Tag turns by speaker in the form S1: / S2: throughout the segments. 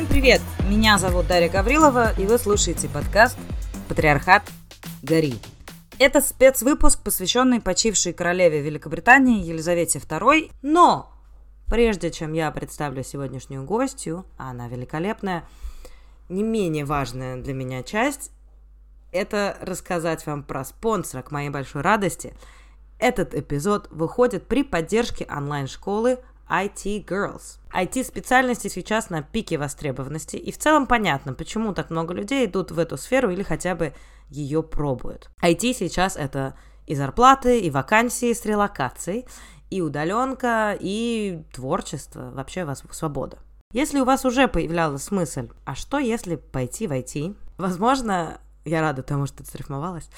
S1: Всем привет! Меня зовут Дарья Гаврилова, и вы слушаете подкаст «Патриархат. Гори». Это спецвыпуск, посвященный почившей королеве Великобритании Елизавете II. Но прежде чем я представлю сегодняшнюю гостью, а она великолепная, не менее важная для меня часть – это рассказать вам про спонсора к моей большой радости. Этот эпизод выходит при поддержке онлайн-школы IT Girls. IT-специальности сейчас на пике востребованности, и в целом понятно, почему так много людей идут в эту сферу или хотя бы ее пробуют. IT сейчас это и зарплаты, и вакансии с релокацией, и удаленка, и творчество, вообще вас свобода. Если у вас уже появлялась мысль, а что если пойти в IT? Возможно, я рада тому, что это срифмовалось,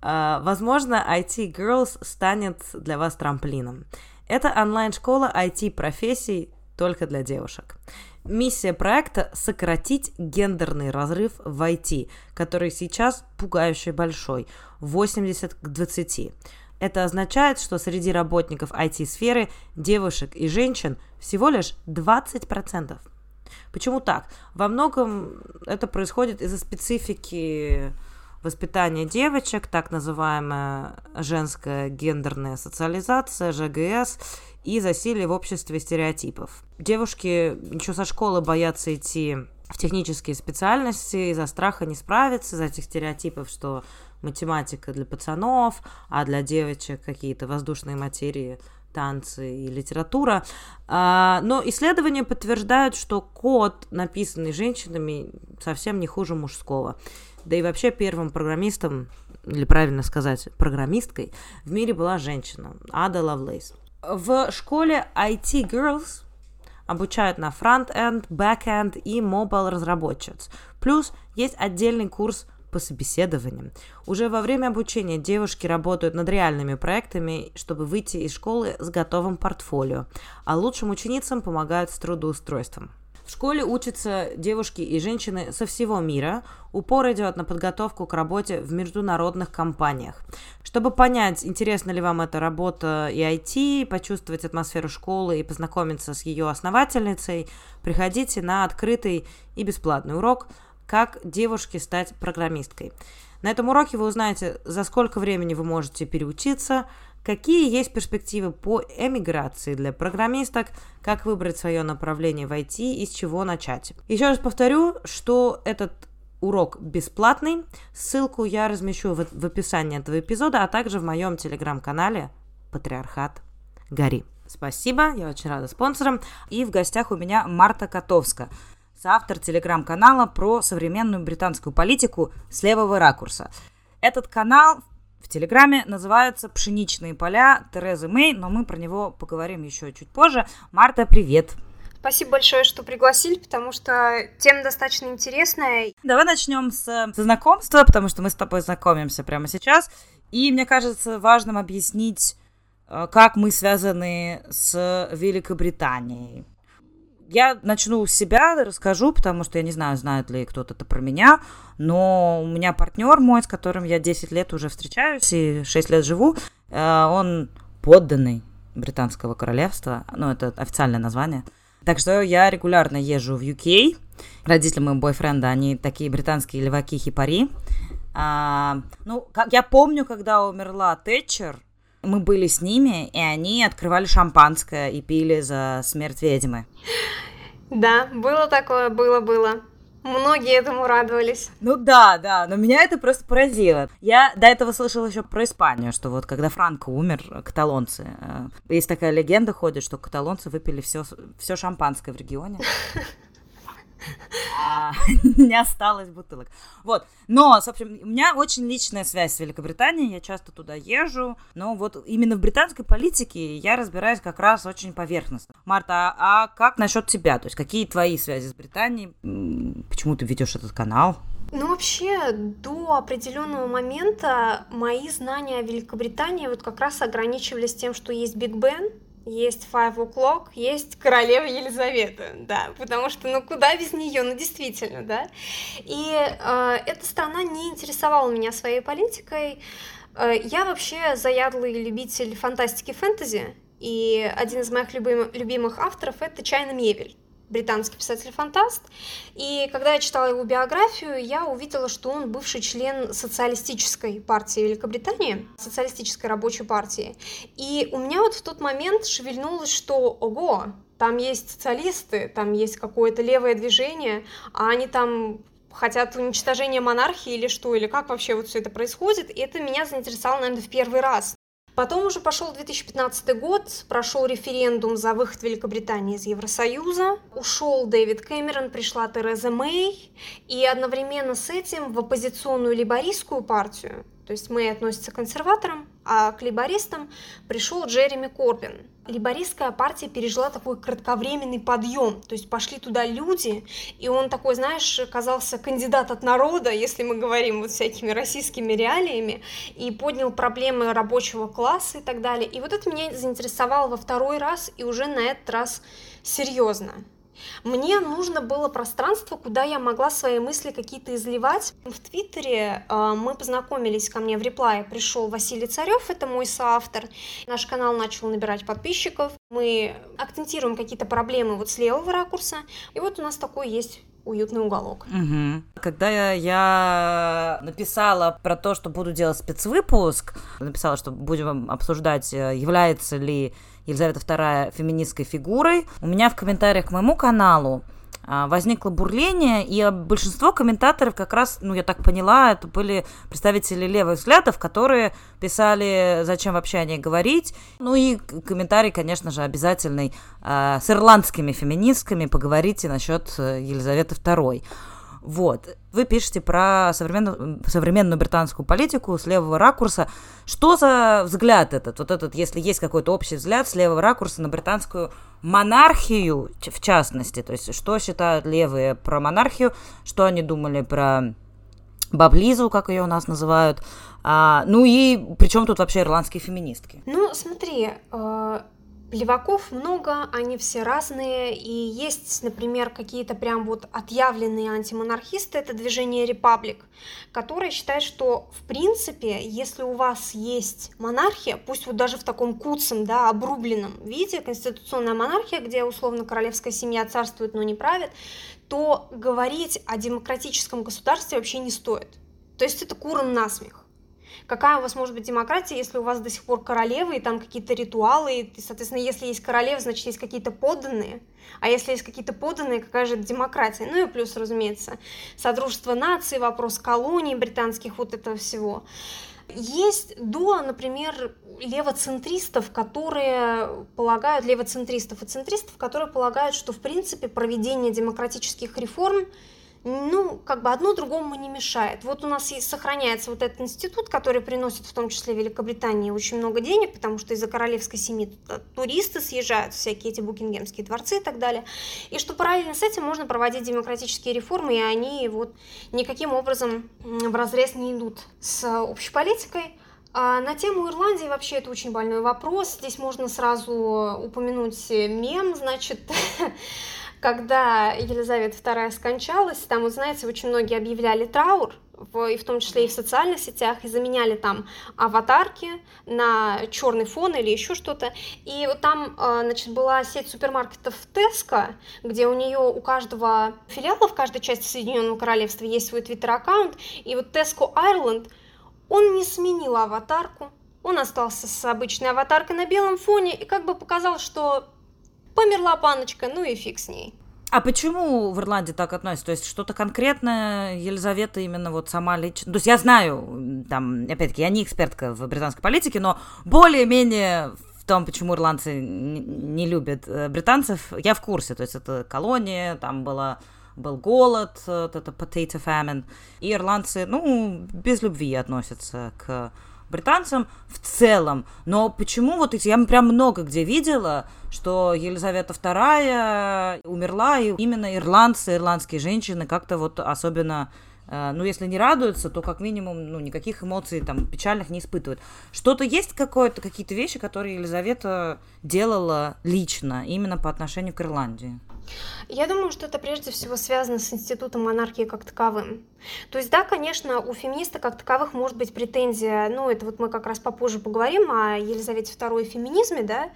S1: а, возможно, IT Girls станет для вас трамплином. Это онлайн-школа IT-профессий только для девушек. Миссия проекта – сократить гендерный разрыв в IT, который сейчас пугающе большой – 80 к 20. Это означает, что среди работников IT-сферы девушек и женщин всего лишь 20%. Почему так? Во многом это происходит из-за специфики воспитание девочек, так называемая женская гендерная социализация, ЖГС, и засилие в обществе стереотипов. Девушки еще со школы боятся идти в технические специальности из-за страха не справиться, из-за этих стереотипов, что математика для пацанов, а для девочек какие-то воздушные материи танцы и литература. А, но исследования подтверждают, что код, написанный женщинами, совсем не хуже мужского. Да и вообще первым программистом, или правильно сказать, программисткой в мире была женщина, Ада Лавлейс. В школе IT Girls обучают на front-end, back-end и mobile разработчиц. Плюс есть отдельный курс по собеседованиям. Уже во время обучения девушки работают над реальными проектами, чтобы выйти из школы с готовым портфолио, а лучшим ученицам помогают с трудоустройством. В школе учатся девушки и женщины со всего мира. Упор идет на подготовку к работе в международных компаниях. Чтобы понять, интересна ли вам эта работа и IT, почувствовать атмосферу школы и познакомиться с ее основательницей, приходите на открытый и бесплатный урок «Как девушке стать программисткой». На этом уроке вы узнаете, за сколько времени вы можете переучиться, Какие есть перспективы по эмиграции для программисток, как выбрать свое направление в IT и с чего начать. Еще раз повторю, что этот урок бесплатный. Ссылку я размещу в, в описании этого эпизода, а также в моем телеграм-канале «Патриархат Гори». Спасибо, я очень рада спонсорам. И в гостях у меня Марта Котовска, соавтор телеграм-канала про современную британскую политику с левого ракурса. Этот канал в Телеграме называется «Пшеничные поля» Терезы Мэй, но мы про него поговорим еще чуть позже. Марта, привет!
S2: Спасибо большое, что пригласили, потому что тема достаточно интересная.
S1: Давай начнем с, с знакомства, потому что мы с тобой знакомимся прямо сейчас. И мне кажется важным объяснить, э, как мы связаны с Великобританией. Я начну с себя, расскажу, потому что я не знаю, знает ли кто-то это про меня, но у меня партнер мой, с которым я 10 лет уже встречаюсь и 6 лет живу, э, он подданный британского королевства, ну, это официальное название. Так что я регулярно езжу в UK. Родители моего бойфренда, они такие британские леваки хипари. А, ну, как я помню, когда умерла Тэтчер, мы были с ними, и они открывали шампанское и пили за смерть ведьмы.
S2: Да, было такое, было-было. Многие этому радовались.
S1: Ну да, да, но меня это просто поразило. Я до этого слышала еще про Испанию, что вот когда Франко умер, каталонцы, э, есть такая легенда ходит, что каталонцы выпили все, все шампанское в регионе. Не осталось бутылок. Вот. Но, общем, у меня очень личная связь с Великобританией, я часто туда езжу, но вот именно в британской политике я разбираюсь как раз очень поверхностно. Марта, а как насчет тебя? То есть какие твои связи с Британией? Почему ты ведешь этот канал?
S2: Ну, вообще, до определенного момента мои знания о Великобритании вот как раз ограничивались тем, что есть Биг Бен, есть Five O'Clock, есть королева Елизавета, да, потому что, ну, куда без нее, ну, действительно, да. И э, эта страна не интересовала меня своей политикой. Э, я вообще заядлый любитель фантастики фэнтези, и один из моих любим, любимых авторов — это Чайна Мебель. Британский писатель-фантаст. И когда я читала его биографию, я увидела, что он бывший член социалистической партии Великобритании, социалистической рабочей партии. И у меня вот в тот момент шевельнулось, что ого, там есть социалисты, там есть какое-то левое движение, а они там хотят уничтожения монархии или что, или как вообще вот все это происходит. И это меня заинтересовало, наверное, в первый раз. Потом уже пошел 2015 год, прошел референдум за выход Великобритании из Евросоюза, ушел Дэвид Кэмерон, пришла Тереза Мэй, и одновременно с этим в оппозиционную либористскую партию то есть Мэй относится к консерваторам, а к либористам пришел Джереми Корбин. Либористская партия пережила такой кратковременный подъем, то есть пошли туда люди, и он такой, знаешь, казался кандидат от народа, если мы говорим вот всякими российскими реалиями, и поднял проблемы рабочего класса и так далее. И вот это меня заинтересовало во второй раз, и уже на этот раз серьезно. Мне нужно было пространство, куда я могла свои мысли какие-то изливать. В Твиттере э, мы познакомились, ко мне в реплае пришел Василий Царев, это мой соавтор. Наш канал начал набирать подписчиков. Мы акцентируем какие-то проблемы вот с левого ракурса. И вот у нас такой есть уютный уголок.
S1: Угу. Когда я, я написала про то, что буду делать спецвыпуск, написала, что будем обсуждать, э, является ли Елизавета II феминистской фигурой. У меня в комментариях к моему каналу а, возникло бурление, и большинство комментаторов как раз, ну, я так поняла, это были представители левых взглядов, которые писали, зачем вообще о ней говорить. Ну и комментарий, конечно же, обязательный э, с ирландскими феминистками, поговорите насчет э, Елизаветы II. Вот. Вы пишете про современную, современную британскую политику с левого ракурса. Что за взгляд этот? Вот этот, если есть какой-то общий взгляд с левого ракурса на британскую монархию, в частности. То есть, что считают левые про монархию, что они думали про Баблизу, как ее у нас называют. А, ну и причем тут вообще ирландские феминистки?
S2: Ну, смотри, э, Леваков много, они все разные, и есть, например, какие-то прям вот отъявленные антимонархисты, это движение Репаблик, которое считает, что, в принципе, если у вас есть монархия, пусть вот даже в таком куцем, да, обрубленном виде, конституционная монархия, где условно королевская семья царствует, но не правит, то говорить о демократическом государстве вообще не стоит. То есть это куром насмех какая у вас может быть демократия, если у вас до сих пор королевы, и там какие-то ритуалы, и, соответственно, если есть королева, значит, есть какие-то подданные, а если есть какие-то подданные, какая же это демократия? Ну и плюс, разумеется, Содружество наций, вопрос колоний британских, вот этого всего. Есть до, например, левоцентристов, которые полагают, левоцентристов и центристов, которые полагают, что, в принципе, проведение демократических реформ ну, как бы одно другому не мешает. Вот у нас есть, сохраняется вот этот институт, который приносит в том числе Великобритании очень много денег, потому что из-за королевской семьи туристы съезжают, всякие эти букингемские дворцы и так далее. И что параллельно с этим можно проводить демократические реформы, и они вот никаким образом в разрез не идут с общей политикой. А на тему Ирландии вообще это очень больной вопрос. Здесь можно сразу упомянуть мем, значит, когда Елизавета II скончалась, там, вот знаете, очень многие объявляли траур, в, и в том числе и в социальных сетях, и заменяли там аватарки на черный фон или еще что-то. И вот там, а, значит, была сеть супермаркетов Tesco, где у нее у каждого филиала в каждой части Соединенного Королевства есть свой твиттер-аккаунт, и вот Tesco Ireland, он не сменил аватарку, он остался с обычной аватаркой на белом фоне. И как бы показал, что Померла паночка, ну и фиг с ней.
S1: А почему в Ирландии так относятся? То есть что-то конкретное Елизавета именно вот сама лично... То есть я знаю, там, опять-таки, я не экспертка в британской политике, но более-менее в том, почему ирландцы не любят э, британцев, я в курсе. То есть это колония, там была был голод, вот это potato famine, и ирландцы, ну, без любви относятся к британцам в целом. Но почему вот эти... Я прям много где видела, что Елизавета II умерла, и именно ирландцы, ирландские женщины как-то вот особенно э, ну, если не радуются, то как минимум, ну, никаких эмоций там печальных не испытывают. Что-то есть какое-то, какие-то вещи, которые Елизавета делала лично, именно по отношению к Ирландии?
S2: Я думаю, что это прежде всего связано с институтом монархии как таковым. То есть, да, конечно, у феминиста как таковых может быть претензия, ну, это вот мы как раз попозже поговорим о Елизавете II и феминизме, да,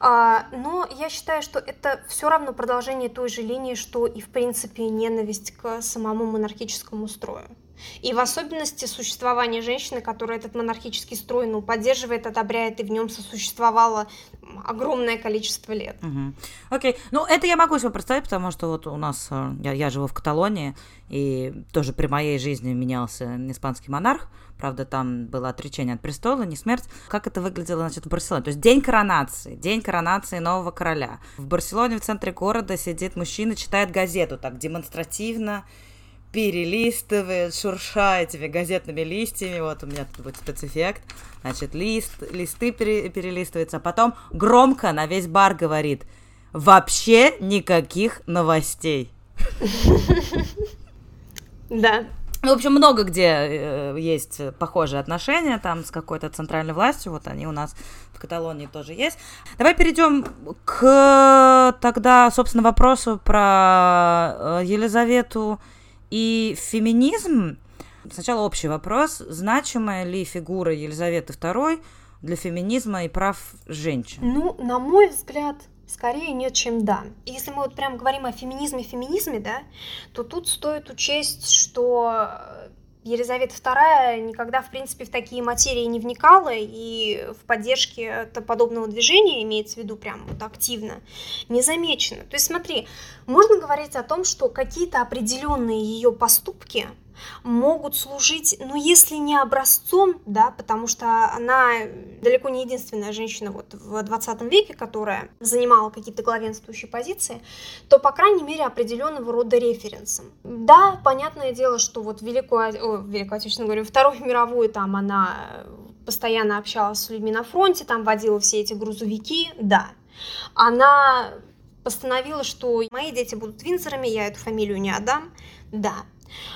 S2: а, но я считаю, что это все равно продолжение той же линии, что и, в принципе, ненависть к самому монархическому строю. И в особенности существование женщины, которая этот монархический строй ну, поддерживает, одобряет и в нем сосуществовало огромное количество лет.
S1: Угу. Окей, ну это я могу себе представить, потому что вот у нас, э, я, я живу в Каталонии, и тоже при моей жизни менялся испанский монарх, правда, там было отречение от престола, не смерть. Как это выглядело, значит, в Барселоне? То есть день коронации, день коронации нового короля. В Барселоне, в центре города, сидит мужчина, читает газету так демонстративно, перелистывает, шурша этими газетными листьями. Вот у меня тут будет спецэффект. Значит, лист, листы пере, перелистываются. А потом громко на весь бар говорит «Вообще никаких новостей».
S2: Да.
S1: В общем, много где э, есть похожие отношения там с какой-то центральной властью. Вот они у нас в Каталонии тоже есть. Давай перейдем к тогда, собственно, вопросу про э, Елизавету и феминизм, сначала общий вопрос, значимая ли фигура Елизаветы II для феминизма и прав женщин?
S2: Ну, на мой взгляд, скорее нет, чем да. Если мы вот прям говорим о феминизме, феминизме, да, то тут стоит учесть, что Елизавета II никогда, в принципе, в такие материи не вникала и в поддержке подобного движения, имеется в виду прям вот активно, не замечено. То есть смотри, можно говорить о том, что какие-то определенные ее поступки могут служить, ну, если не образцом, да, потому что она далеко не единственная женщина вот в 20 веке, которая занимала какие-то главенствующие позиции, то, по крайней мере, определенного рода референсом. Да, понятное дело, что вот Великую, о, Великую Отечественную, говорю, Вторую мировую там она постоянно общалась с людьми на фронте, там водила все эти грузовики, да. Она постановила, что мои дети будут Винзорами, я эту фамилию не отдам, да.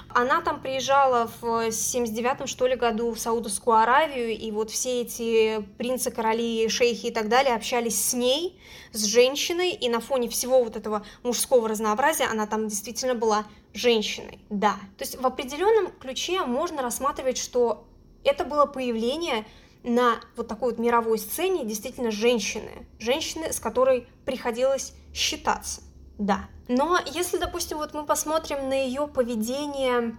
S2: Она там приезжала в 79-м, что ли, году в Саудовскую Аравию, и вот все эти принцы, короли, шейхи и так далее общались с ней, с женщиной, и на фоне всего вот этого мужского разнообразия она там действительно была женщиной, да. То есть в определенном ключе можно рассматривать, что это было появление на вот такой вот мировой сцене действительно женщины, женщины, с которой приходилось считаться, да. Но если, допустим, вот мы посмотрим на ее поведение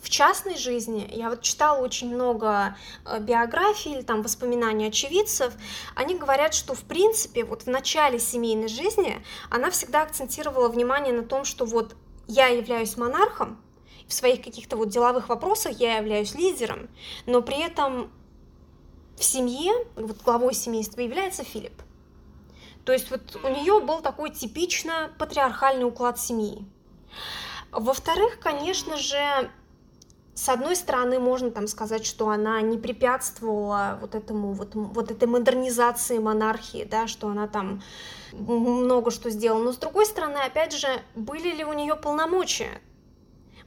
S2: в частной жизни, я вот читала очень много э, биографий или там воспоминаний очевидцев, они говорят, что в принципе вот в начале семейной жизни она всегда акцентировала внимание на том, что вот я являюсь монархом, в своих каких-то вот деловых вопросах я являюсь лидером, но при этом в семье, вот главой семейства является Филипп. То есть вот у нее был такой типично патриархальный уклад семьи. Во-вторых, конечно же, с одной стороны, можно там сказать, что она не препятствовала вот этому вот, вот этой модернизации монархии, да, что она там много что сделала. Но с другой стороны, опять же, были ли у нее полномочия?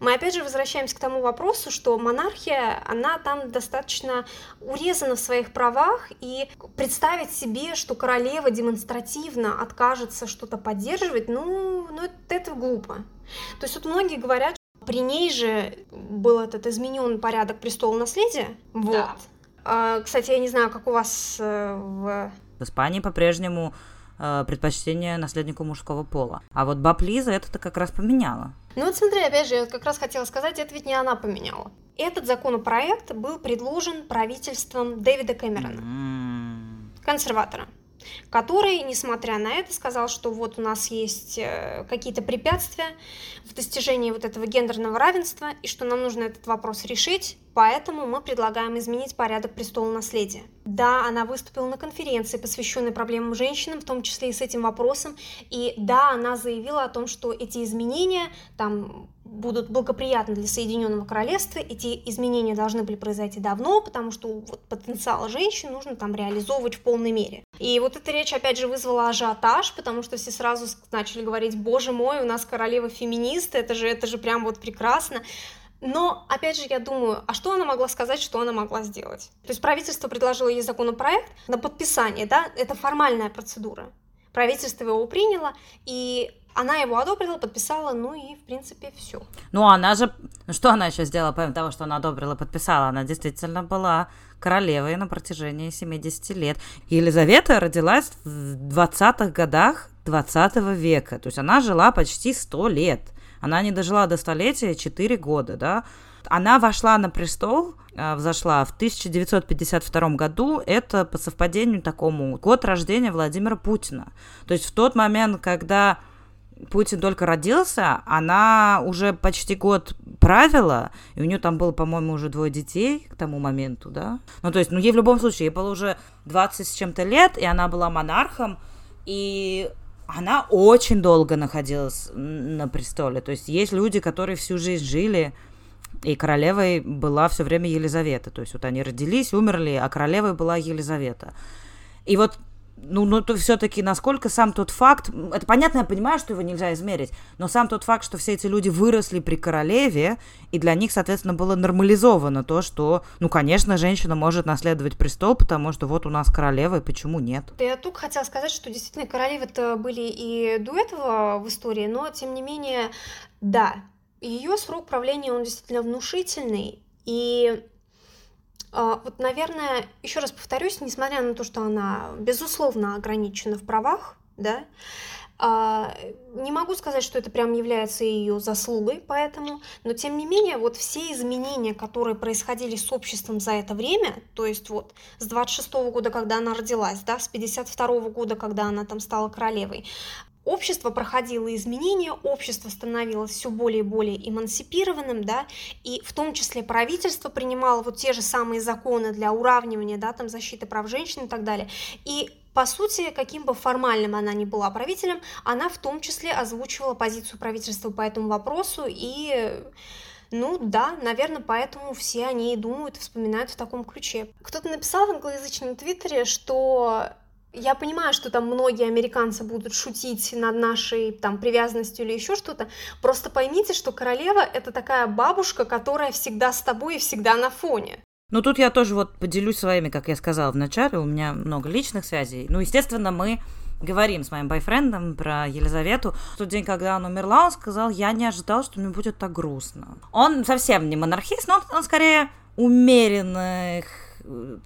S2: Мы опять же возвращаемся к тому вопросу, что монархия, она там достаточно урезана в своих правах, и представить себе, что королева демонстративно откажется что-то поддерживать, ну, ну это, это глупо. То есть вот многие говорят, при ней же был этот изменен порядок престола наследия. Вот. Да. А, кстати, я не знаю, как у вас э, в...
S1: В Испании по-прежнему э, предпочтение наследнику мужского пола. А вот баб Лиза это-то как раз поменяла.
S2: Ну вот смотри, опять же, я как раз хотела сказать, это ведь не она поменяла. Этот законопроект был предложен правительством Дэвида Кэмерона, консерватора который, несмотря на это, сказал, что вот у нас есть э, какие-то препятствия в достижении вот этого гендерного равенства, и что нам нужно этот вопрос решить, поэтому мы предлагаем изменить порядок престола наследия. Да, она выступила на конференции, посвященной проблемам женщин, в том числе и с этим вопросом, и да, она заявила о том, что эти изменения, там будут благоприятны для Соединенного Королевства. Эти изменения должны были произойти давно, потому что вот потенциал женщин нужно там реализовывать в полной мере. И вот эта речь опять же вызвала ажиотаж, потому что все сразу начали говорить, боже мой, у нас королева феминист, это же, это же прям вот прекрасно. Но, опять же, я думаю, а что она могла сказать, что она могла сделать? То есть правительство предложило ей законопроект на подписание, да, это формальная процедура. Правительство его приняло, и Она его одобрила, подписала, ну и, в принципе, все.
S1: Ну, она же... Что она еще сделала, помимо того, что она одобрила, подписала? Она действительно была королевой на протяжении 70 лет. Елизавета родилась в 20-х годах 20 века. То есть она жила почти 100 лет. Она не дожила до столетия 4 года, да. Она вошла на престол, э, взошла в 1952 году. Это по совпадению такому год рождения Владимира Путина. То есть в тот момент, когда Путин только родился, она уже почти год правила, и у нее там было, по-моему, уже двое детей к тому моменту, да? Ну, то есть, ну, ей в любом случае, ей было уже 20 с чем-то лет, и она была монархом, и она очень долго находилась на престоле. То есть, есть люди, которые всю жизнь жили, и королевой была все время Елизавета. То есть, вот они родились, умерли, а королевой была Елизавета. И вот ну, ну то все-таки насколько сам тот факт, это понятно, я понимаю, что его нельзя измерить, но сам тот факт, что все эти люди выросли при королеве, и для них, соответственно, было нормализовано то, что, ну, конечно, женщина может наследовать престол, потому что вот у нас королева, и почему нет?
S2: Я только хотела сказать, что действительно королевы-то были и до этого в истории, но, тем не менее, да, ее срок правления, он действительно внушительный, и вот, наверное, еще раз повторюсь, несмотря на то, что она, безусловно, ограничена в правах, да, а, не могу сказать, что это прям является ее заслугой, поэтому, но тем не менее, вот все изменения, которые происходили с обществом за это время, то есть вот с 26 -го года, когда она родилась, да, с 52 -го года, когда она там стала королевой, общество проходило изменения, общество становилось все более и более эмансипированным, да, и в том числе правительство принимало вот те же самые законы для уравнивания, да, там защиты прав женщин и так далее. И по сути, каким бы формальным она ни была правителем, она в том числе озвучивала позицию правительства по этому вопросу и ну да, наверное, поэтому все они и думают, вспоминают в таком ключе. Кто-то написал в англоязычном твиттере, что я понимаю, что там многие американцы будут шутить над нашей там привязанностью или еще что-то. Просто поймите, что королева это такая бабушка, которая всегда с тобой и всегда на фоне.
S1: Ну, тут я тоже вот поделюсь своими, как я сказала в начале, у меня много личных связей. Ну, естественно, мы говорим с моим бойфрендом про Елизавету. В тот день, когда она умерла, он сказал, я не ожидал, что мне будет так грустно. Он совсем не монархист, но он, он скорее умеренных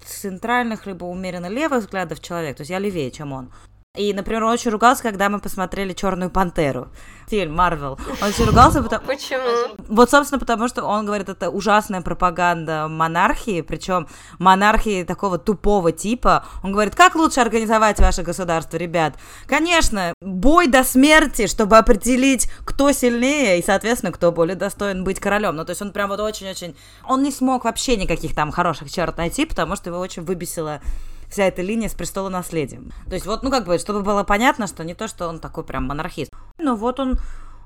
S1: центральных, либо умеренно левых взглядов человек, то есть я левее, чем он. И, например, он очень ругался, когда мы посмотрели Черную пантеру. Фильм Марвел. Он очень ругался, потому...
S2: Почему?
S1: Вот, собственно, потому что он говорит, это ужасная пропаганда монархии, причем монархии такого тупого типа. Он говорит, как лучше организовать ваше государство, ребят? Конечно, бой до смерти, чтобы определить, кто сильнее и, соответственно, кто более достоин быть королем. Ну, то есть он прям вот очень-очень... Он не смог вообще никаких там хороших черт найти, потому что его очень выбесило вся эта линия с престола наследием. То есть вот, ну как бы, чтобы было понятно, что не то, что он такой прям монархист. Но вот он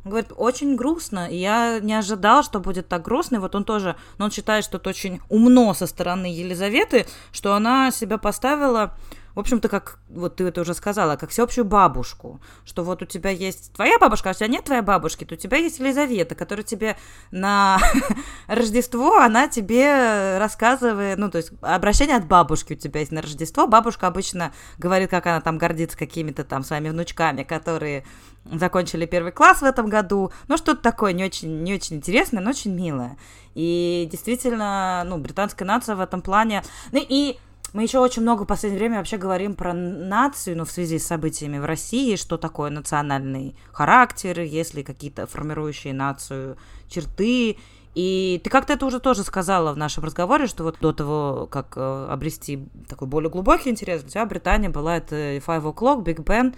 S1: он говорит, очень грустно, и я не ожидал, что будет так грустно, и вот он тоже, но он считает, что это очень умно со стороны Елизаветы, что она себя поставила в общем-то, как вот ты это уже сказала, как всеобщую бабушку, что вот у тебя есть твоя бабушка, а у тебя нет твоей бабушки, то у тебя есть Елизавета, которая тебе на Рождество, она тебе рассказывает, ну, то есть обращение от бабушки у тебя есть на Рождество, бабушка обычно говорит, как она там гордится какими-то там своими внучками, которые закончили первый класс в этом году, ну, что-то такое не очень, не очень интересное, но очень милое. И действительно, ну, британская нация в этом плане, ну, и мы еще очень много в последнее время вообще говорим про нацию, ну, в связи с событиями в России, что такое национальный характер, есть ли какие-то формирующие нацию черты. И ты как-то это уже тоже сказала в нашем разговоре, что вот до того, как э, обрести такой более глубокий интерес, у тебя Британия была это Five O'Clock, Big Ben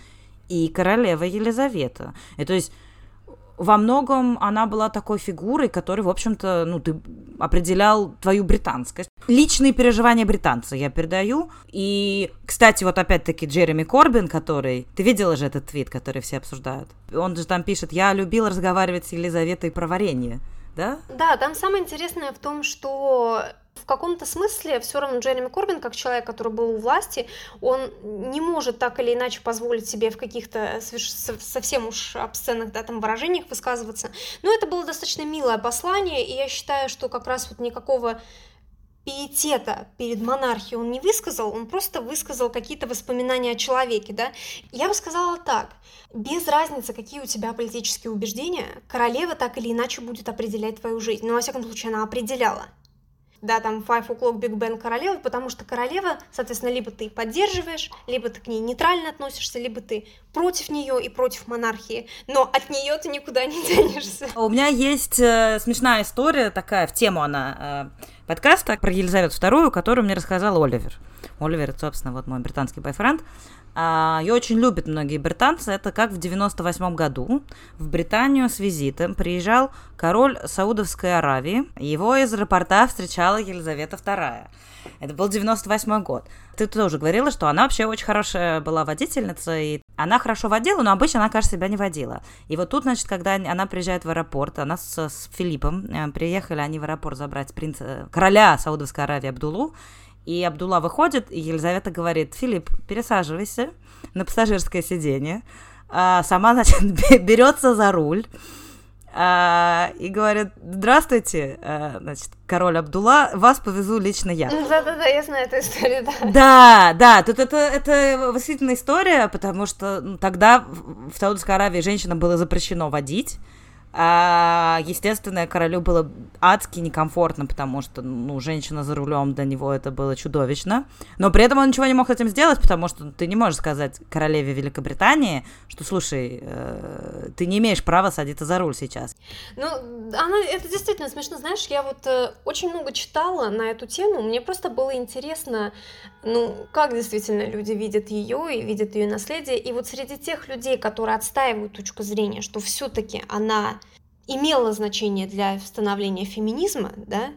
S1: и королева Елизавета. И то есть во многом она была такой фигурой, которой, в общем-то, ну, ты определял твою британскость. Личные переживания британца я передаю. И, кстати, вот опять-таки Джереми Корбин, который... Ты видела же этот твит, который все обсуждают? Он же там пишет, я любил разговаривать с Елизаветой про варенье. Да?
S2: Да, там самое интересное в том, что в каком-то смысле все равно Джереми Корбин, как человек, который был у власти, он не может так или иначе позволить себе в каких-то совсем уж обсценных да, там выражениях высказываться. Но это было достаточно милое послание, и я считаю, что как раз вот никакого пиетета перед монархией он не высказал, он просто высказал какие-то воспоминания о человеке, да. Я бы сказала так, без разницы, какие у тебя политические убеждения, королева так или иначе будет определять твою жизнь. Но, во всяком случае, она определяла да, там Five O'Clock Big Ben королева, потому что королева, соответственно, либо ты поддерживаешь, либо ты к ней нейтрально относишься, либо ты против нее и против монархии, но от нее ты никуда не денешься.
S1: У меня есть э, смешная история такая, в тему она э, подкаста про Елизавету II, которую мне рассказал Оливер. Оливер, это, собственно, вот мой британский бойфренд. А, ее очень любят многие британцы. Это как в 98 году в Британию с визитом приезжал король Саудовской Аравии. Его из аэропорта встречала Елизавета II. Это был 98 год. Ты тоже говорила, что она вообще очень хорошая была водительница, и она хорошо водила, но обычно она, кажется, себя не водила. И вот тут, значит, когда она приезжает в аэропорт, она с, с Филиппом, э, приехали они в аэропорт забрать принца, короля Саудовской Аравии Абдулу, и Абдулла выходит, и Елизавета говорит, Филипп, пересаживайся на пассажирское сиденье. А, сама, значит, берется за руль а, и говорит, здравствуйте, а, значит, король Абдулла, вас повезу лично я.
S2: Да-да-да, я знаю эту историю, да.
S1: Да, да, тут это, это восхитительная история, потому что ну, тогда в Саудовской Аравии женщинам было запрещено водить, естественно, королю было адски некомфортно, потому что, ну, женщина за рулем для него это было чудовищно. Но при этом он ничего не мог с этим сделать, потому что ты не можешь сказать королеве Великобритании, что, слушай, э, ты не имеешь права садиться за руль сейчас.
S2: Ну, она, это действительно смешно. Знаешь, я вот э, очень много читала на эту тему. Мне просто было интересно, ну, как действительно люди видят ее и видят ее наследие. И вот среди тех людей, которые отстаивают точку зрения, что все-таки она имела значение для становления феминизма, да,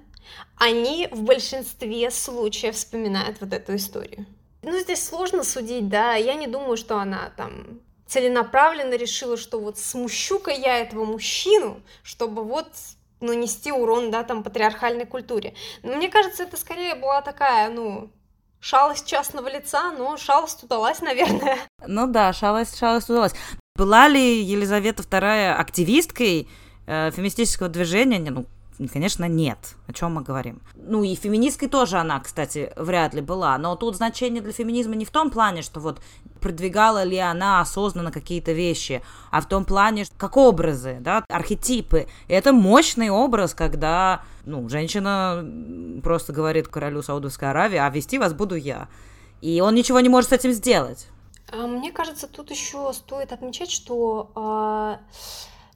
S2: они в большинстве случаев вспоминают вот эту историю. Ну, здесь сложно судить, да, я не думаю, что она там целенаправленно решила, что вот смущу-ка я этого мужчину, чтобы вот нанести урон, да, там, патриархальной культуре. Но мне кажется, это скорее была такая, ну, шалость частного лица, но шалость удалась, наверное.
S1: Ну да, шалость, шалость удалась. Была ли Елизавета II активисткой? Э, феминистического движения, ну, конечно, нет. О чем мы говорим? Ну, и феминисткой тоже она, кстати, вряд ли была. Но тут значение для феминизма не в том плане, что вот продвигала ли она осознанно какие-то вещи, а в том плане, как образы, да, архетипы. И это мощный образ, когда, ну, женщина просто говорит королю Саудовской Аравии, а вести вас буду я. И он ничего не может с этим сделать.
S2: А, мне кажется, тут еще стоит отмечать, что э,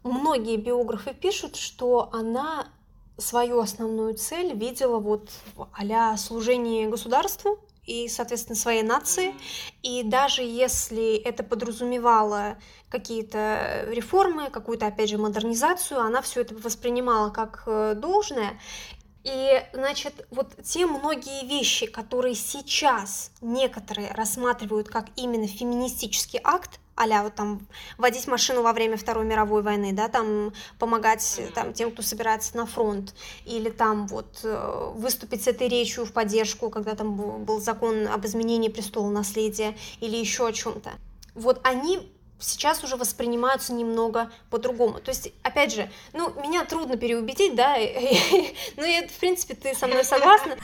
S2: многие биографы пишут, что она свою основную цель видела вот а служение государству и, соответственно, своей нации. И даже если это подразумевало какие-то реформы, какую-то, опять же, модернизацию, она все это воспринимала как э, должное. И, значит, вот те многие вещи, которые сейчас некоторые рассматривают как именно феминистический акт, а вот там водить машину во время Второй мировой войны, да, там помогать там, тем, кто собирается на фронт, или там вот э, выступить с этой речью в поддержку, когда там был закон об изменении престола наследия, или еще о чем-то. Вот они сейчас уже воспринимаются немного по-другому. То есть, опять же, ну, меня трудно переубедить, да, ну, и, в принципе, ты со мной согласна?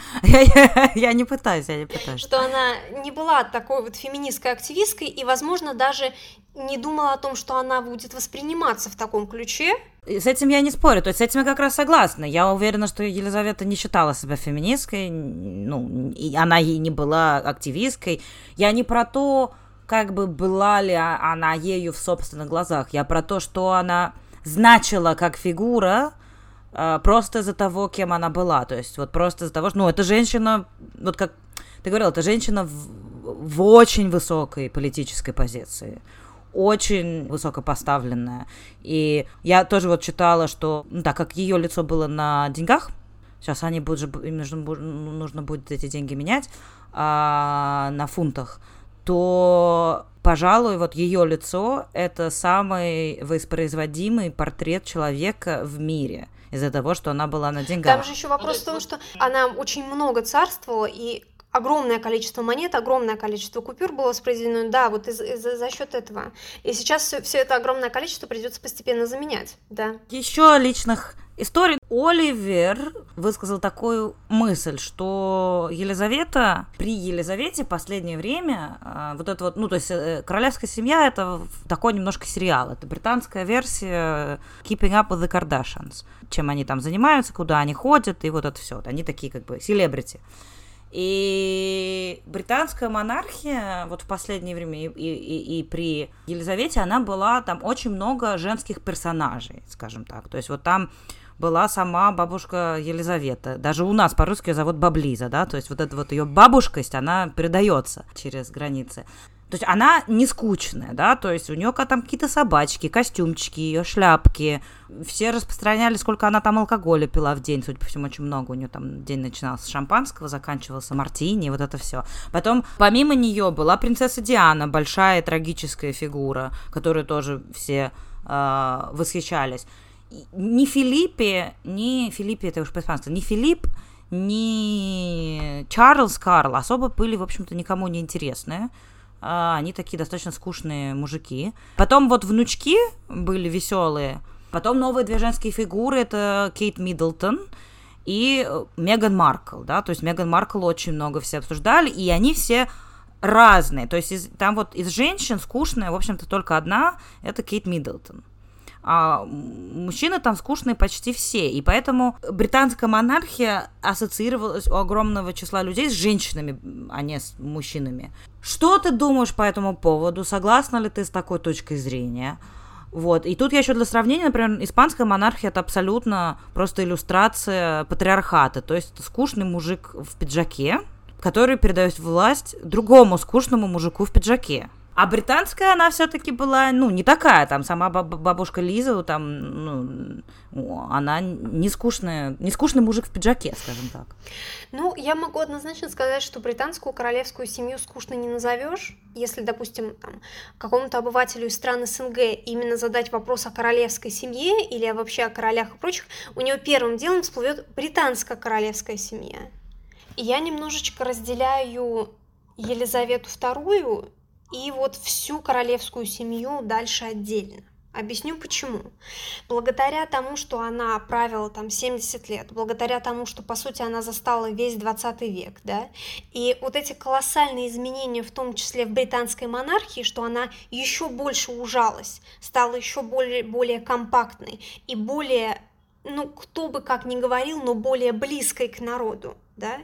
S1: Я не пытаюсь, я не пытаюсь.
S2: Что она не была такой вот феминистской активисткой и, возможно, даже не думала о том, что она будет восприниматься в таком ключе,
S1: с этим я не спорю, то есть с этим я как раз согласна. Я уверена, что Елизавета не считала себя феминисткой, ну, и она ей не была активисткой. Я не про то, как бы была ли она ею в собственных глазах. Я про то, что она значила как фигура э, просто из-за того, кем она была. То есть вот просто из-за того, что, ну, эта женщина, вот как ты говорил, это женщина в, в очень высокой политической позиции очень высокопоставленная. И я тоже вот читала, что, ну, так как ее лицо было на деньгах, сейчас они будут же, им нужно, нужно будет эти деньги менять а, на фунтах, то, пожалуй, вот ее лицо – это самый воспроизводимый портрет человека в мире из-за того, что она была на деньгах.
S2: Там же еще вопрос в том, что она очень много царствовала, и огромное количество монет, огромное количество купюр было воспроизведено, да, вот из, из, за счет этого. И сейчас все, все это огромное количество придется постепенно заменять, да.
S1: Еще личных История. Оливер высказал такую мысль, что Елизавета, при Елизавете последнее время, а, вот это вот, ну, то есть э, королевская семья, это такой немножко сериал, это британская версия Keeping Up with the Kardashians, чем они там занимаются, куда они ходят, и вот это все, они такие как бы селебрити. И британская монархия вот в последнее время и, и, и при Елизавете, она была там очень много женских персонажей, скажем так. То есть вот там была сама бабушка Елизавета. Даже у нас по-русски ее зовут Баблиза, да, то есть вот эта вот ее бабушкость, она передается через границы. То есть она не скучная, да, то есть у нее там какие-то собачки, костюмчики, ее шляпки. Все распространяли, сколько она там алкоголя пила в день, судя по всему, очень много. У нее там день начинался с шампанского, заканчивался мартини, вот это все. Потом, помимо нее, была принцесса Диана, большая трагическая фигура, которую тоже все э, восхищались ни Филиппе, ни Филиппе, это уж по-испански, ни Филипп, ни Чарльз Карл особо были, в общем-то, никому не интересные. А, они такие достаточно скучные мужики. Потом вот внучки были веселые. Потом новые две женские фигуры, это Кейт Миддлтон и Меган Маркл, да, то есть Меган Маркл очень много все обсуждали, и они все разные, то есть из, там вот из женщин скучная, в общем-то, только одна, это Кейт Миддлтон а мужчины там скучные почти все, и поэтому британская монархия ассоциировалась у огромного числа людей с женщинами, а не с мужчинами. Что ты думаешь по этому поводу? Согласна ли ты с такой точкой зрения? Вот. И тут я еще для сравнения, например, испанская монархия это абсолютно просто иллюстрация патриархата. То есть скучный мужик в пиджаке, который передает власть другому скучному мужику в пиджаке. А британская она все-таки была, ну, не такая, там, сама бабушка Лиза, там, ну, она не скучная, не скучный мужик в пиджаке, скажем так.
S2: Ну, я могу однозначно сказать, что британскую королевскую семью скучно не назовешь. Если, допустим, там, какому-то обывателю из стран СНГ именно задать вопрос о королевской семье или вообще о королях и прочих, у него первым делом всплывет британская королевская семья. И я немножечко разделяю Елизавету II и вот всю королевскую семью дальше отдельно. Объясню почему. Благодаря тому, что она правила там 70 лет, благодаря тому, что, по сути, она застала весь 20 век, да, и вот эти колоссальные изменения, в том числе в британской монархии, что она еще больше ужалась, стала еще более, более компактной и более, ну, кто бы как ни говорил, но более близкой к народу, да,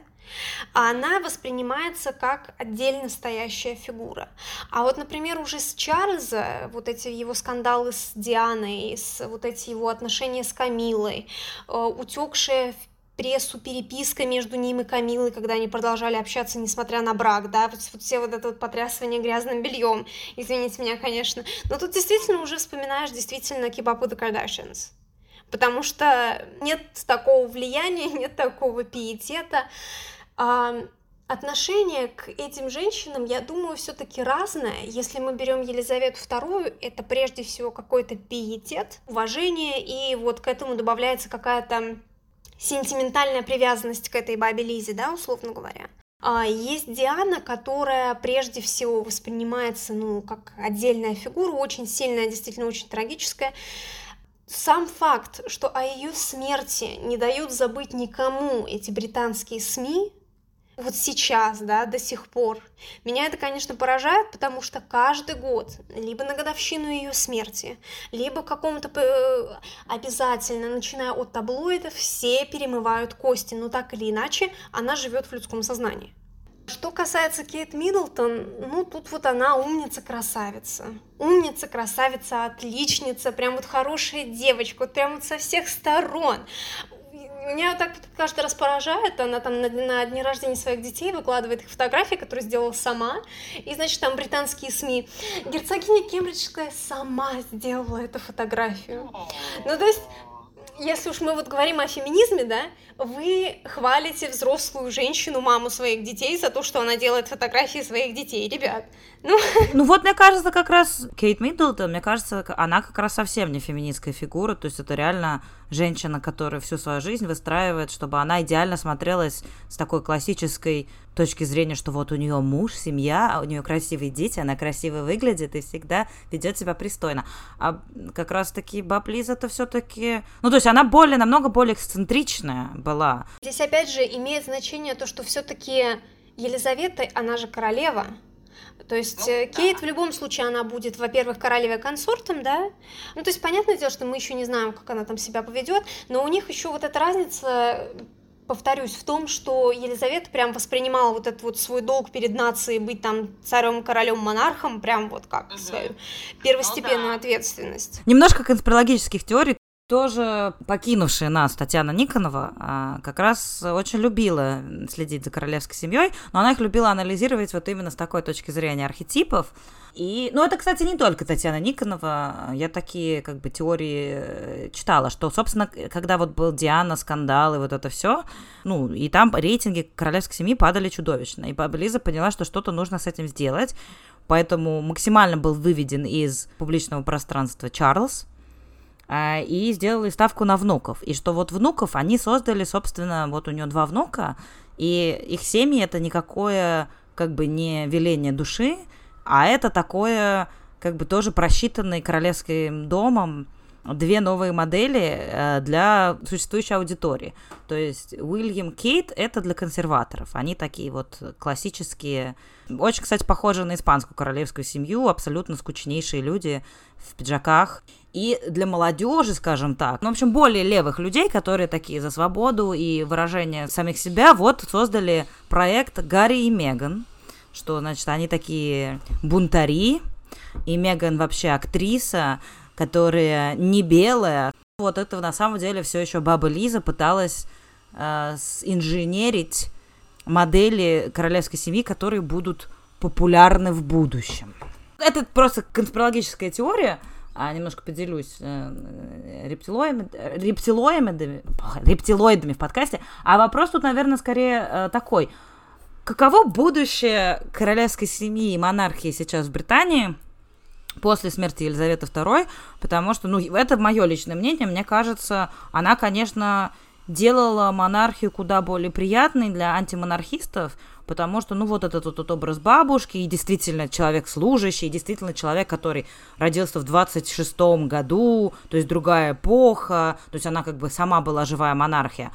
S2: а она воспринимается как отдельно стоящая фигура. А вот, например, уже с Чарльза, вот эти его скандалы с Дианой, с, вот эти его отношения с Камилой, э, утекшая в прессу переписка между ним и Камилой, когда они продолжали общаться, несмотря на брак, да, вот, вот все вот это вот потрясывание грязным бельем, извините меня, конечно, но тут действительно уже вспоминаешь действительно with the Kardashians, потому что нет такого влияния, нет такого пиетета, отношение к этим женщинам, я думаю, все-таки разное. Если мы берем Елизавету II, это прежде всего какой-то пиетет, уважение, и вот к этому добавляется какая-то сентиментальная привязанность к этой бабе Лизе, да, условно говоря. А есть Диана, которая прежде всего воспринимается, ну, как отдельная фигура, очень сильная, действительно очень трагическая. Сам факт, что о ее смерти не дают забыть никому эти британские СМИ, вот сейчас, да, до сих пор. Меня это, конечно, поражает, потому что каждый год, либо на годовщину ее смерти, либо какому-то э, обязательно, начиная от таблоидов, все перемывают кости, но так или иначе она живет в людском сознании. Что касается Кейт Миддлтон, ну тут вот она умница-красавица. Умница-красавица, отличница, прям вот хорошая девочка, вот прям вот со всех сторон меня так каждый раз поражает, она там на, на дни рождения своих детей выкладывает их фотографии, которые сделала сама, и, значит, там британские СМИ. Герцогиня Кембриджская сама сделала эту фотографию. Ну, то есть, если уж мы вот говорим о феминизме, да, вы хвалите взрослую женщину, маму своих детей за то, что она делает фотографии своих детей, ребят. Ну,
S1: ну вот, мне кажется, как раз Кейт Миддлтон, мне кажется, она как раз совсем не феминистская фигура, то есть это реально женщина, которая всю свою жизнь выстраивает, чтобы она идеально смотрелась с такой классической точки зрения, что вот у нее муж, семья, а у нее красивые дети, она красиво выглядит и всегда ведет себя пристойно. А как раз-таки Баб Лиза-то все-таки... Ну, то есть она более, намного более эксцентричная была.
S2: Здесь опять же имеет значение то, что все-таки Елизавета, она же королева, то есть ну, э, Кейт да. в любом случае она будет, во-первых, королевой консортом, да. Ну, то есть понятное дело, что мы еще не знаем, как она там себя поведет, но у них еще вот эта разница повторюсь, в том, что Елизавета прям воспринимала вот этот вот свой долг перед нацией быть там царем, королем, монархом, прям вот как угу. свою первостепенную ну, да. ответственность.
S1: Немножко конспирологических теорий тоже покинувшая нас Татьяна Никонова а, как раз очень любила следить за королевской семьей, но она их любила анализировать вот именно с такой точки зрения архетипов. И, ну, это, кстати, не только Татьяна Никонова. Я такие, как бы, теории э, читала, что, собственно, когда вот был Диана, скандал и вот это все, ну, и там рейтинги королевской семьи падали чудовищно. И Лиза поняла, что что-то нужно с этим сделать, поэтому максимально был выведен из публичного пространства Чарльз, и сделали ставку на внуков. И что вот внуков они создали, собственно, вот у нее два внука, и их семьи это никакое как бы не веление души, а это такое как бы тоже просчитанный королевским домом две новые модели э, для существующей аудитории. То есть Уильям Кейт это для консерваторов. Они такие вот классические, очень, кстати, похожи на испанскую королевскую семью, абсолютно скучнейшие люди в пиджаках и для молодежи, скажем так, ну, в общем, более левых людей, которые такие за свободу и выражение самих себя, вот создали проект Гарри и Меган, что, значит, они такие бунтари, и Меган вообще актриса, которая не белая. Вот это на самом деле все еще баба Лиза пыталась э, инженерить модели королевской семьи, которые будут популярны в будущем. Это просто конспирологическая теория, а немножко поделюсь э, рептилоидами, рептилоидами, рептилоидами в подкасте. А вопрос тут, наверное, скорее э, такой. Каково будущее королевской семьи и монархии сейчас в Британии после смерти Елизаветы II? Потому что, ну, это мое личное мнение, мне кажется, она, конечно, делала монархию куда более приятной для антимонархистов, потому что, ну, вот этот вот образ бабушки, и действительно человек служащий, и действительно человек, который родился в 26-м году, то есть другая эпоха, то есть она как бы сама была живая монархия.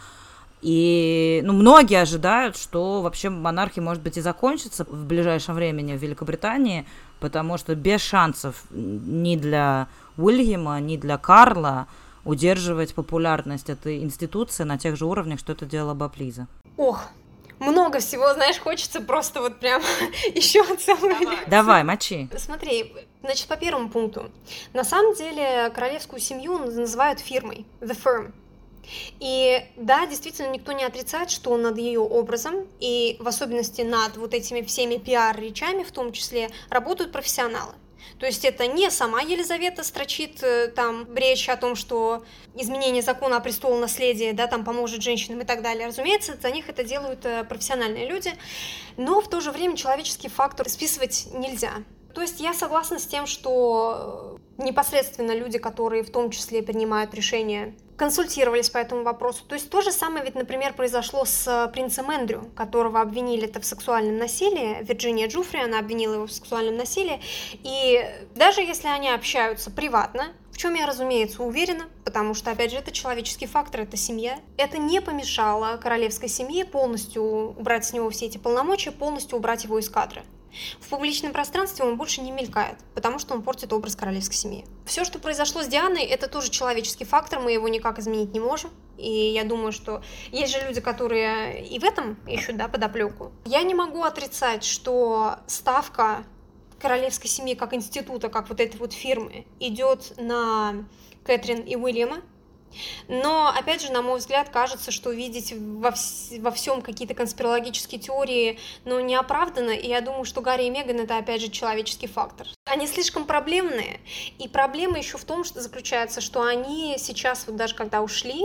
S1: И, ну, многие ожидают, что вообще монархия, может быть, и закончится в ближайшем времени в Великобритании, потому что без шансов ни для Уильяма, ни для Карла удерживать популярность этой институции на тех же уровнях, что это делала Баплиза.
S2: Ох, много всего, знаешь, хочется просто вот прям еще целую
S1: Давай, Давай мочи.
S2: Смотри, значит, по первому пункту. На самом деле королевскую семью называют фирмой, the firm. И да, действительно, никто не отрицает, что над ее образом и в особенности над вот этими всеми пиар-речами в том числе работают профессионалы. То есть это не сама Елизавета строчит э, там речь о том, что изменение закона о престолонаследии, да, там поможет женщинам и так далее. Разумеется, за них это делают э, профессиональные люди, но в то же время человеческий фактор списывать нельзя. То есть я согласна с тем, что непосредственно люди, которые в том числе принимают решения консультировались по этому вопросу. То есть то же самое ведь, например, произошло с э, принцем Эндрю, которого обвинили это в сексуальном насилии. Вирджиния Джуфри, она обвинила его в сексуальном насилии. И даже если они общаются приватно, в чем я, разумеется, уверена, потому что, опять же, это человеческий фактор, это семья. Это не помешало королевской семье полностью убрать с него все эти полномочия, полностью убрать его из кадра. В публичном пространстве он больше не мелькает, потому что он портит образ королевской семьи. Все, что произошло с Дианой, это тоже человеческий фактор, мы его никак изменить не можем. И я думаю, что есть же люди, которые и в этом ищут да, подоплеку. Я не могу отрицать, что ставка королевской семьи как института, как вот этой вот фирмы, идет на Кэтрин и Уильяма, но, опять же, на мой взгляд, кажется, что видеть во, вс- во всем какие-то конспирологические теории, ну, не оправданно, и я думаю, что Гарри и Меган — это, опять же, человеческий фактор. Они слишком проблемные, и проблема еще в том, что заключается, что они сейчас, вот даже когда ушли,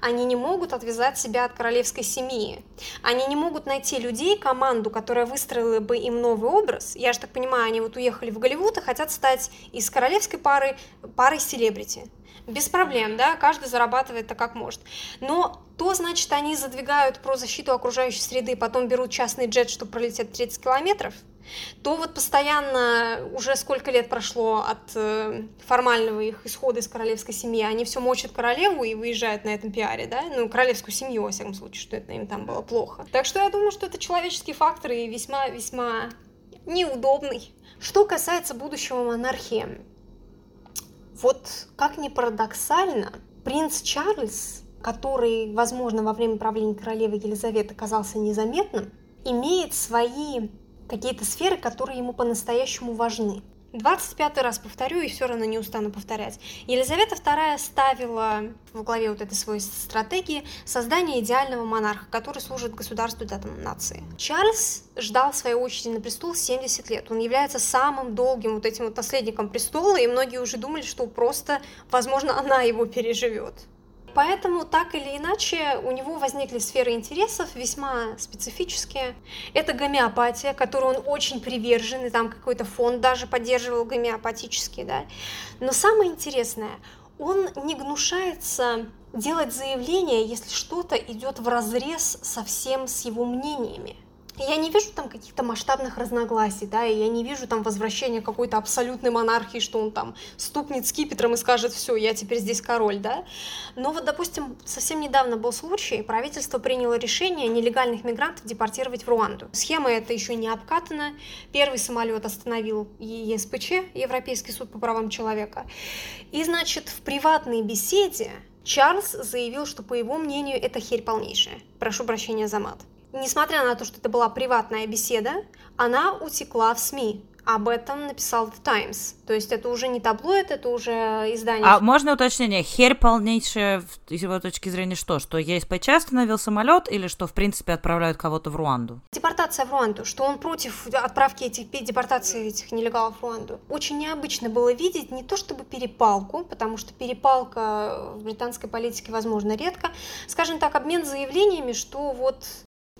S2: они не могут отвязать себя от королевской семьи. Они не могут найти людей, команду, которая выстроила бы им новый образ. Я же так понимаю, они вот уехали в Голливуд и хотят стать из королевской пары парой селебрити без проблем, да, каждый каждый зарабатывает-то как может. Но то, значит, они задвигают про защиту окружающей среды, потом берут частный джет, чтобы пролететь 30 километров, то вот постоянно, уже сколько лет прошло от э, формального их исхода из королевской семьи, они все мочат королеву и выезжают на этом пиаре, да, ну, королевскую семью, во всяком случае, что это им там было плохо. Так что я думаю, что это человеческий фактор и весьма-весьма неудобный. Что касается будущего монархии, вот как ни парадоксально, принц Чарльз, который, возможно, во время правления королевы Елизаветы казался незаметным, имеет свои какие-то сферы, которые ему по-настоящему важны. 25 раз повторю и все равно не устану повторять. Елизавета II ставила в главе вот этой своей стратегии создание идеального монарха, который служит государству для нации. Чарльз ждал своей очереди на престол 70 лет. Он является самым долгим вот этим вот наследником престола, и многие уже думали, что просто, возможно, она его переживет. Поэтому так или иначе у него возникли сферы интересов весьма специфические. Это гомеопатия, которую он очень привержен, и там какой-то фонд даже поддерживал гомеопатический, да. Но самое интересное, он не гнушается делать заявление, если что-то идет в разрез совсем с его мнениями. Я не вижу там каких-то масштабных разногласий, да, и я не вижу там возвращения какой-то абсолютной монархии, что он там стукнет скипетром и скажет, все, я теперь здесь король, да. Но вот, допустим, совсем недавно был случай, правительство приняло решение нелегальных мигрантов депортировать в Руанду. Схема эта еще не обкатана. Первый самолет остановил ЕСПЧ, Европейский суд по правам человека. И, значит, в приватной беседе Чарльз заявил, что, по его мнению, это херь полнейшая. Прошу прощения за мат несмотря на то, что это была приватная беседа, она утекла в СМИ. Об этом написал The Times. То есть это уже не таблоид, это уже издание.
S1: А можно уточнение? Херь полнейшая с его точки зрения что? Что ЕСПЧ остановил самолет или что, в принципе, отправляют кого-то в Руанду?
S2: Депортация в Руанду. Что он против отправки этих, депортации этих нелегалов в Руанду. Очень необычно было видеть не то чтобы перепалку, потому что перепалка в британской политике возможно редко. Скажем так, обмен заявлениями, что вот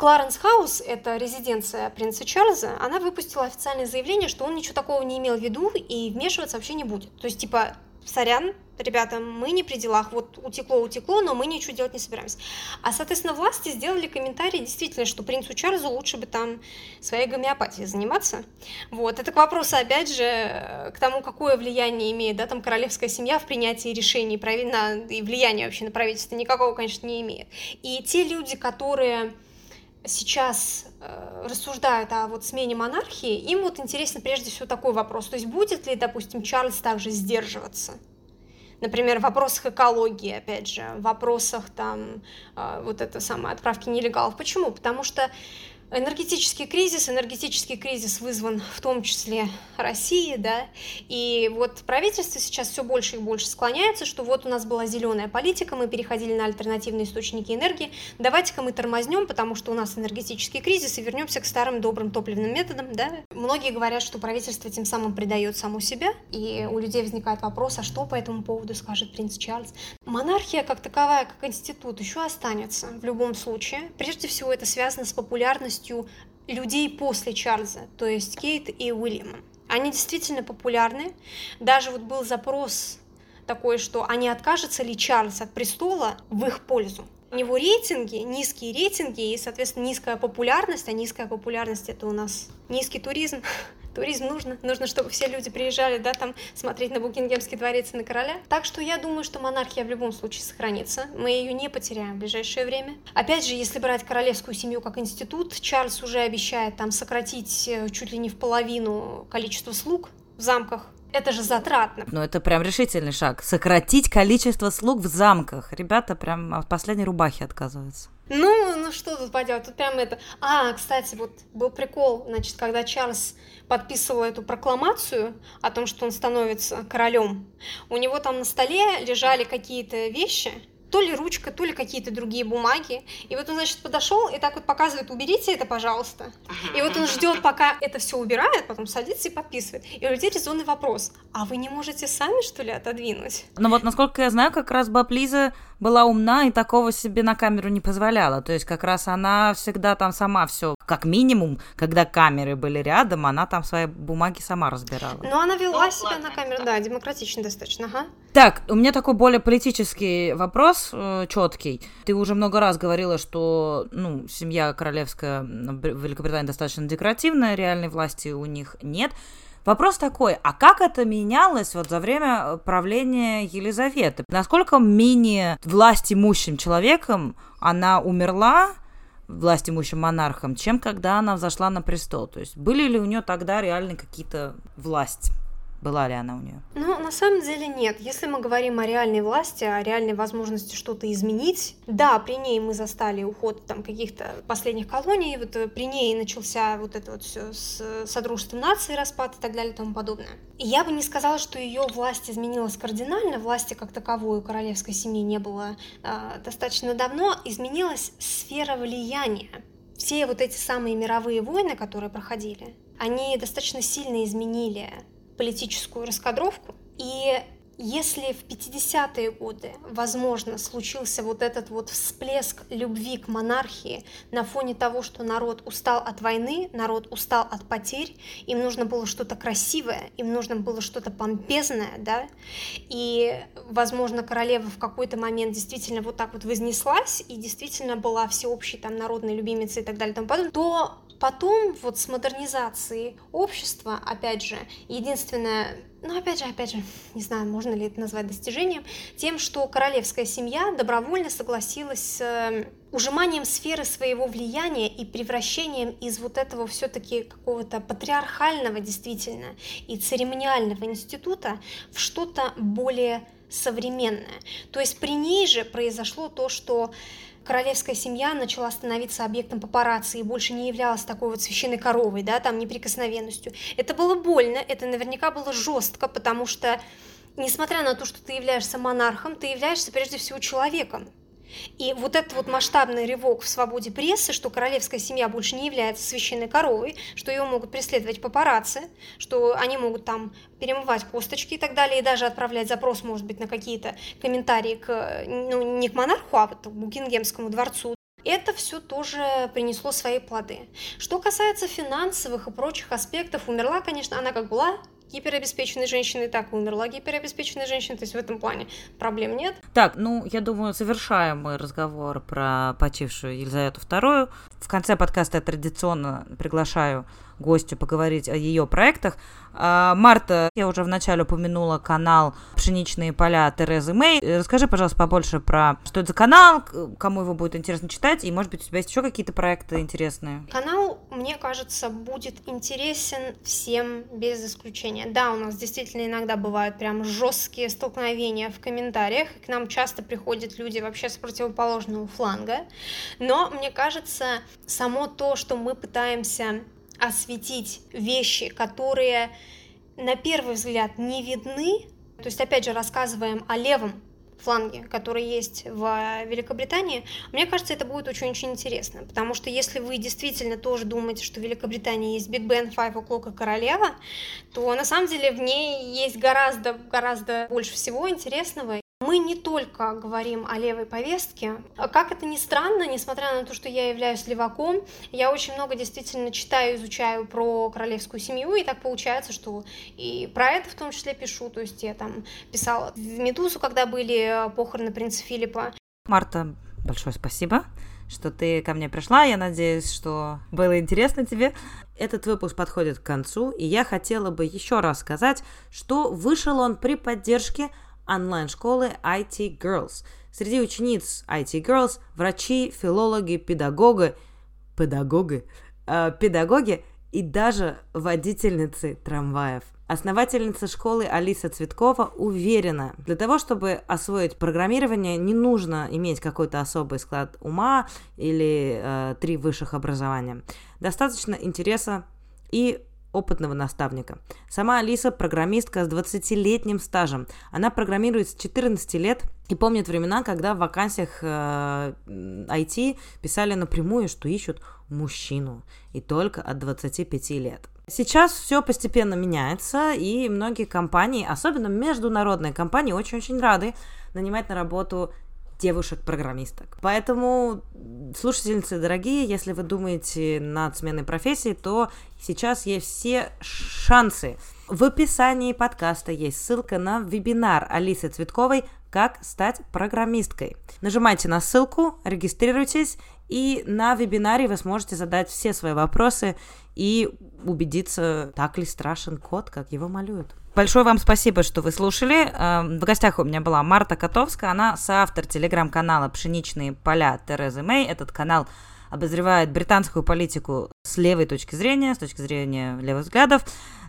S2: Кларенс Хаус, это резиденция принца Чарльза, она выпустила официальное заявление, что он ничего такого не имел в виду и вмешиваться вообще не будет. То есть, типа, сорян, ребята, мы не при делах, вот утекло, утекло, но мы ничего делать не собираемся. А, соответственно, власти сделали комментарий, действительно, что принцу Чарльзу лучше бы там своей гомеопатией заниматься. Вот, это к вопросу, опять же, к тому, какое влияние имеет, да, там, королевская семья в принятии решений, на, и влияние вообще на правительство никакого, конечно, не имеет. И те люди, которые сейчас э, рассуждают о вот смене монархии, им вот интересен прежде всего такой вопрос, то есть будет ли, допустим, Чарльз также сдерживаться? Например, в вопросах экологии, опять же, в вопросах там э, вот это самое отправки нелегалов. Почему? Потому что энергетический кризис, энергетический кризис вызван в том числе Россией, да, и вот правительство сейчас все больше и больше склоняется, что вот у нас была зеленая политика, мы переходили на альтернативные источники энергии, давайте-ка мы тормознем, потому что у нас энергетический кризис, и вернемся к старым добрым топливным методам, да. Многие говорят, что правительство тем самым предает саму себя, и у людей возникает вопрос, а что по этому поводу скажет принц Чарльз? Монархия как таковая, как институт, еще останется в любом случае. Прежде всего, это связано с популярностью популярностью людей после Чарльза, то есть Кейт и Уильяма. Они действительно популярны. Даже вот был запрос такой, что они а откажется ли Чарльз от престола в их пользу. У него рейтинги, низкие рейтинги и, соответственно, низкая популярность, а низкая популярность это у нас низкий туризм, туризм нужно, нужно, чтобы все люди приезжали, да, там смотреть на Букингемский дворец и на короля. Так что я думаю, что монархия в любом случае сохранится, мы ее не потеряем в ближайшее время. Опять же, если брать королевскую семью как институт, Чарльз уже обещает там сократить э, чуть ли не в половину количество слуг в замках, это же затратно.
S1: Ну, это прям решительный шаг. Сократить количество слуг в замках. Ребята прям от последней рубахи отказываются.
S2: Ну, ну что тут поделать, тут прям это... А, кстати, вот был прикол, значит, когда Чарльз подписывал эту прокламацию о том, что он становится королем, у него там на столе лежали какие-то вещи, то ли ручка, то ли какие-то другие бумаги. И вот он, значит, подошел и так вот показывает, уберите это, пожалуйста. И вот он ждет, пока это все убирает, потом садится и подписывает. И у людей резонный вопрос, а вы не можете сами, что ли, отодвинуть?
S1: Ну вот, насколько я знаю, как раз Баб Лиза была умна и такого себе на камеру не позволяла. То есть как раз она всегда там сама все, как минимум, когда камеры были рядом, она там свои бумаги сама разбирала.
S2: Ну, она вела себя на камеру, да, демократично достаточно, ага.
S1: Так, у меня такой более политический вопрос, э, четкий. Ты уже много раз говорила, что ну, семья королевская в Великобритании достаточно декоративная, реальной власти у них нет. Вопрос такой, а как это менялось вот за время правления Елизаветы? Насколько менее власть имущим человеком она умерла, власть имущим монархом, чем когда она взошла на престол? То есть были ли у нее тогда реально какие-то власти? Была ли она у нее?
S2: Ну, на самом деле нет. Если мы говорим о реальной власти, о реальной возможности что-то изменить, да, при ней мы застали уход там каких-то последних колоний, вот э, при ней начался вот это вот все с Содружеством нации, распад и так далее и тому подобное. И я бы не сказала, что ее власть изменилась кардинально, власти как таковой у королевской семьи не было э, достаточно давно, изменилась сфера влияния. Все вот эти самые мировые войны, которые проходили, они достаточно сильно изменили политическую раскадровку. И если в 50-е годы, возможно, случился вот этот вот всплеск любви к монархии на фоне того, что народ устал от войны, народ устал от потерь, им нужно было что-то красивое, им нужно было что-то помпезное, да, и, возможно, королева в какой-то момент действительно вот так вот вознеслась и действительно была всеобщей там народной любимицей и так далее и тому подобное, то Потом вот с модернизацией общества, опять же, единственное, ну опять же, опять же, не знаю, можно ли это назвать достижением, тем, что королевская семья добровольно согласилась с э, ужиманием сферы своего влияния и превращением из вот этого все-таки какого-то патриархального действительно и церемониального института в что-то более современное. То есть при ней же произошло то, что королевская семья начала становиться объектом папарацци и больше не являлась такой вот священной коровой, да, там неприкосновенностью. Это было больно, это наверняка было жестко, потому что, несмотря на то, что ты являешься монархом, ты являешься прежде всего человеком. И вот этот вот масштабный рывок в свободе прессы, что королевская семья больше не является священной коровой, что ее могут преследовать папарацци, что они могут там перемывать косточки и так далее, и даже отправлять запрос, может быть, на какие-то комментарии к, ну, не к монарху, а вот к Букингемскому дворцу, это все тоже принесло свои плоды. Что касается финансовых и прочих аспектов, умерла, конечно, она как была гиперобеспеченной женщины, так и умерла гиперобеспеченная женщина, то есть в этом плане проблем нет.
S1: Так, ну, я думаю, завершаем мой разговор про почившую Елизавету II. В конце подкаста я традиционно приглашаю гостю поговорить о ее проектах. А, Марта, я уже вначале упомянула канал «Пшеничные поля» Терезы Мэй. Расскажи, пожалуйста, побольше про что это за канал, кому его будет интересно читать, и, может быть, у тебя есть еще какие-то проекты интересные?
S2: Канал, мне кажется, будет интересен всем без исключения. Да, у нас действительно иногда бывают прям жесткие столкновения в комментариях, к нам часто приходят люди вообще с противоположного фланга, но мне кажется, само то, что мы пытаемся осветить вещи, которые на первый взгляд не видны. То есть, опять же, рассказываем о левом фланге, который есть в Великобритании, мне кажется, это будет очень-очень интересно, потому что если вы действительно тоже думаете, что в Великобритании есть Биг Бен, Five O'Clock и Королева, то на самом деле в ней есть гораздо-гораздо больше всего интересного, мы не только говорим о левой повестке. Как это ни странно, несмотря на то, что я являюсь леваком, я очень много действительно читаю, изучаю про королевскую семью, и так получается, что и про это в том числе пишу. То есть я там писала в «Медузу», когда были похороны принца Филиппа.
S1: Марта, большое спасибо что ты ко мне пришла. Я надеюсь, что было интересно тебе. Этот выпуск подходит к концу, и я хотела бы еще раз сказать, что вышел он при поддержке онлайн-школы IT Girls. Среди учениц IT Girls врачи, филологи, педагоги, педагоги, э, педагоги и даже водительницы трамваев. Основательница школы Алиса Цветкова уверена, для того, чтобы освоить программирование, не нужно иметь какой-то особый склад ума или э, три высших образования. Достаточно интереса и опытного наставника. Сама Алиса программистка с 20-летним стажем. Она программирует с 14 лет и помнит времена, когда в вакансиях э, IT писали напрямую, что ищут мужчину и только от 25 лет. Сейчас все постепенно меняется, и многие компании, особенно международные компании, очень-очень рады нанимать на работу девушек-программисток. Поэтому, слушательницы дорогие, если вы думаете над сменой профессии, то сейчас есть все шансы В описании подкаста есть ссылка на вебинар Алисы Цветковой «Как стать программисткой». Нажимайте на ссылку, регистрируйтесь, и на вебинаре вы сможете задать все свои вопросы и убедиться, так ли страшен код, как его малюют. Большое вам спасибо, что вы слушали. Эм, в гостях у меня была Марта Котовская, она соавтор телеграм-канала «Пшеничные поля» Терезы Мэй. Этот канал обозревает британскую политику с левой точки зрения, с точки зрения левых взглядов.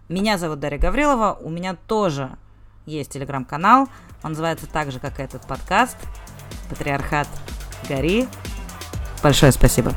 S1: Меня зовут Дарья Гаврилова, у меня тоже есть телеграм-канал, он называется так же, как и этот подкаст «Патриархат Гори». Большое спасибо.